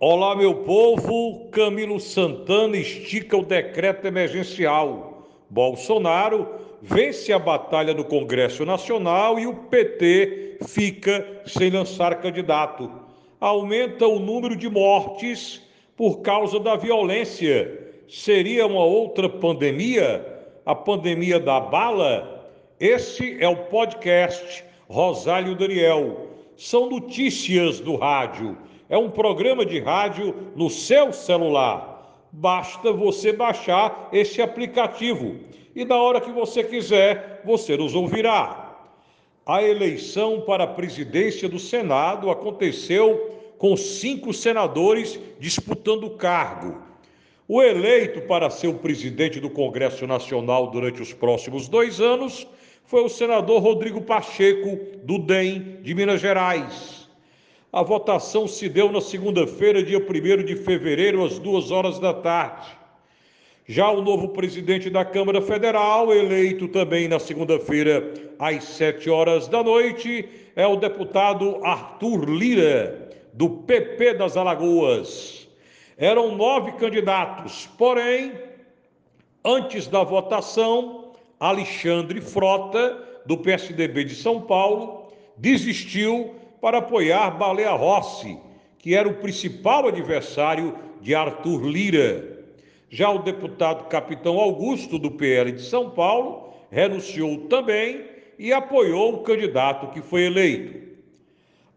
Olá, meu povo. Camilo Santana estica o decreto emergencial. Bolsonaro vence a batalha no Congresso Nacional e o PT fica sem lançar candidato. Aumenta o número de mortes por causa da violência. Seria uma outra pandemia? A pandemia da bala? Esse é o podcast Rosálio Daniel. São notícias do rádio é um programa de rádio no seu celular. Basta você baixar esse aplicativo e na hora que você quiser, você nos ouvirá. A eleição para a presidência do Senado aconteceu com cinco senadores disputando o cargo. O eleito para ser o presidente do Congresso Nacional durante os próximos dois anos foi o senador Rodrigo Pacheco, do DEM de Minas Gerais. A votação se deu na segunda-feira, dia 1 de fevereiro, às duas horas da tarde. Já o novo presidente da Câmara Federal, eleito também na segunda-feira, às sete horas da noite, é o deputado Arthur Lira, do PP das Alagoas. Eram nove candidatos, porém, antes da votação, Alexandre Frota, do PSDB de São Paulo, desistiu para apoiar Baleia Rossi, que era o principal adversário de Arthur Lira. Já o deputado Capitão Augusto, do PL de São Paulo, renunciou também e apoiou o candidato que foi eleito.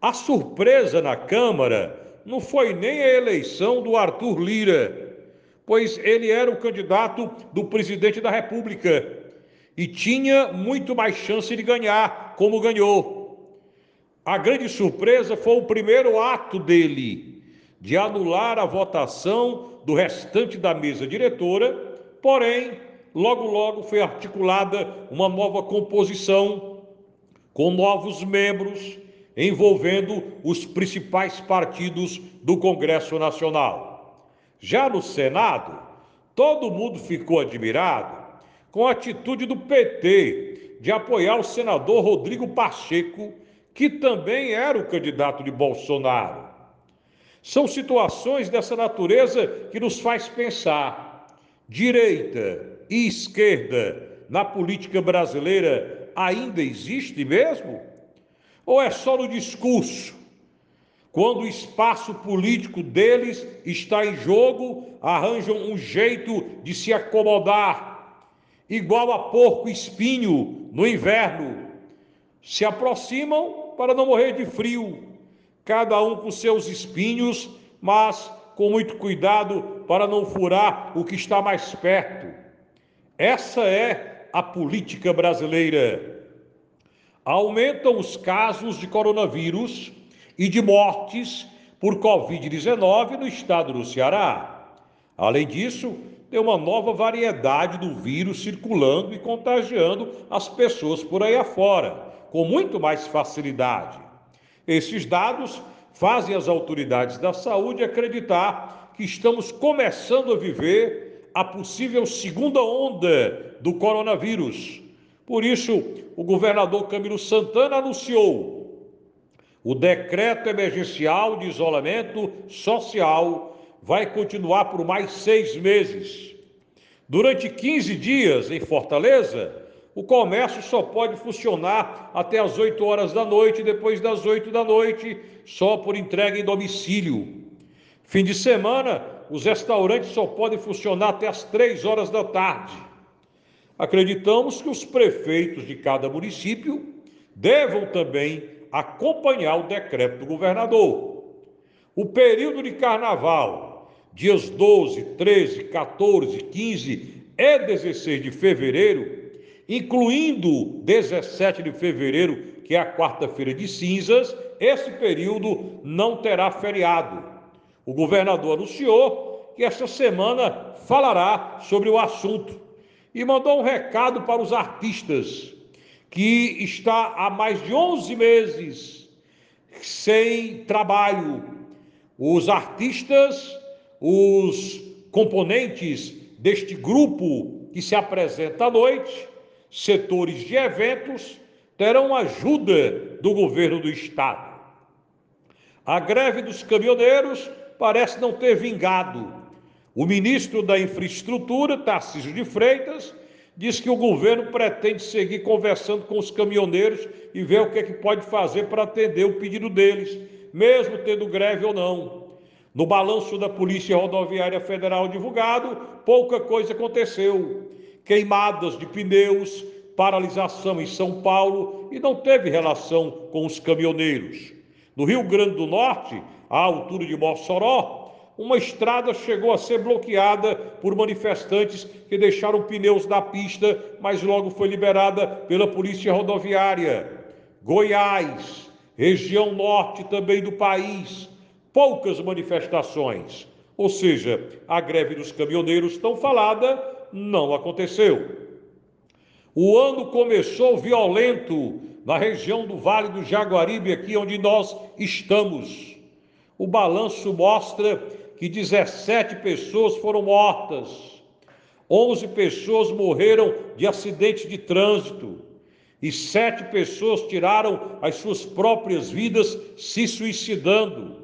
A surpresa na Câmara não foi nem a eleição do Arthur Lira, pois ele era o candidato do presidente da República e tinha muito mais chance de ganhar, como ganhou. A grande surpresa foi o primeiro ato dele, de anular a votação do restante da mesa diretora, porém, logo logo foi articulada uma nova composição com novos membros envolvendo os principais partidos do Congresso Nacional. Já no Senado, todo mundo ficou admirado com a atitude do PT de apoiar o senador Rodrigo Pacheco que também era o candidato de Bolsonaro. São situações dessa natureza que nos faz pensar: direita e esquerda na política brasileira ainda existe mesmo? Ou é só no discurso? Quando o espaço político deles está em jogo, arranjam um jeito de se acomodar, igual a porco espinho no inverno. Se aproximam para não morrer de frio, cada um com seus espinhos, mas com muito cuidado para não furar o que está mais perto. Essa é a política brasileira. Aumentam os casos de coronavírus e de mortes por Covid-19 no estado do Ceará. Além disso, tem uma nova variedade do vírus circulando e contagiando as pessoas por aí afora com muito mais facilidade. Esses dados fazem as autoridades da saúde acreditar que estamos começando a viver a possível segunda onda do coronavírus. Por isso, o governador Camilo Santana anunciou o decreto emergencial de isolamento social vai continuar por mais seis meses. Durante 15 dias em Fortaleza, o comércio só pode funcionar até as 8 horas da noite, depois das 8 da noite, só por entrega em domicílio. Fim de semana, os restaurantes só podem funcionar até as 3 horas da tarde. Acreditamos que os prefeitos de cada município devam também acompanhar o decreto do governador. O período de carnaval, dias 12, 13, 14, 15 e 16 de fevereiro, incluindo 17 de fevereiro, que é a quarta-feira de cinzas, esse período não terá feriado. O governador anunciou que esta semana falará sobre o assunto e mandou um recado para os artistas que está há mais de 11 meses sem trabalho. Os artistas, os componentes deste grupo que se apresenta à noite, setores de eventos terão ajuda do governo do estado. A greve dos caminhoneiros parece não ter vingado. O ministro da Infraestrutura, Tarcísio de Freitas, diz que o governo pretende seguir conversando com os caminhoneiros e ver o que, é que pode fazer para atender o pedido deles, mesmo tendo greve ou não. No balanço da Polícia Rodoviária Federal divulgado, pouca coisa aconteceu. Queimadas de pneus, paralisação em São Paulo e não teve relação com os caminhoneiros. No Rio Grande do Norte, à altura de Mossoró, uma estrada chegou a ser bloqueada por manifestantes que deixaram pneus na pista, mas logo foi liberada pela Polícia Rodoviária. Goiás, região norte também do país, poucas manifestações. Ou seja, a greve dos caminhoneiros tão falada não aconteceu. O ano começou violento na região do Vale do Jaguaribe, aqui onde nós estamos. O balanço mostra que 17 pessoas foram mortas, 11 pessoas morreram de acidente de trânsito e sete pessoas tiraram as suas próprias vidas se suicidando.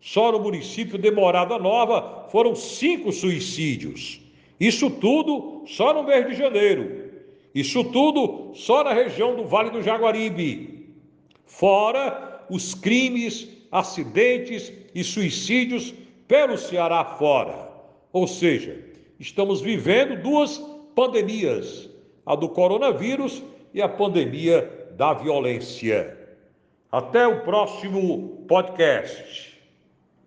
Só no município de Morada Nova foram cinco suicídios. Isso tudo só no mês de janeiro. Isso tudo só na região do Vale do Jaguaribe. Fora os crimes, acidentes e suicídios pelo Ceará fora. Ou seja, estamos vivendo duas pandemias: a do coronavírus e a pandemia da violência. Até o próximo podcast.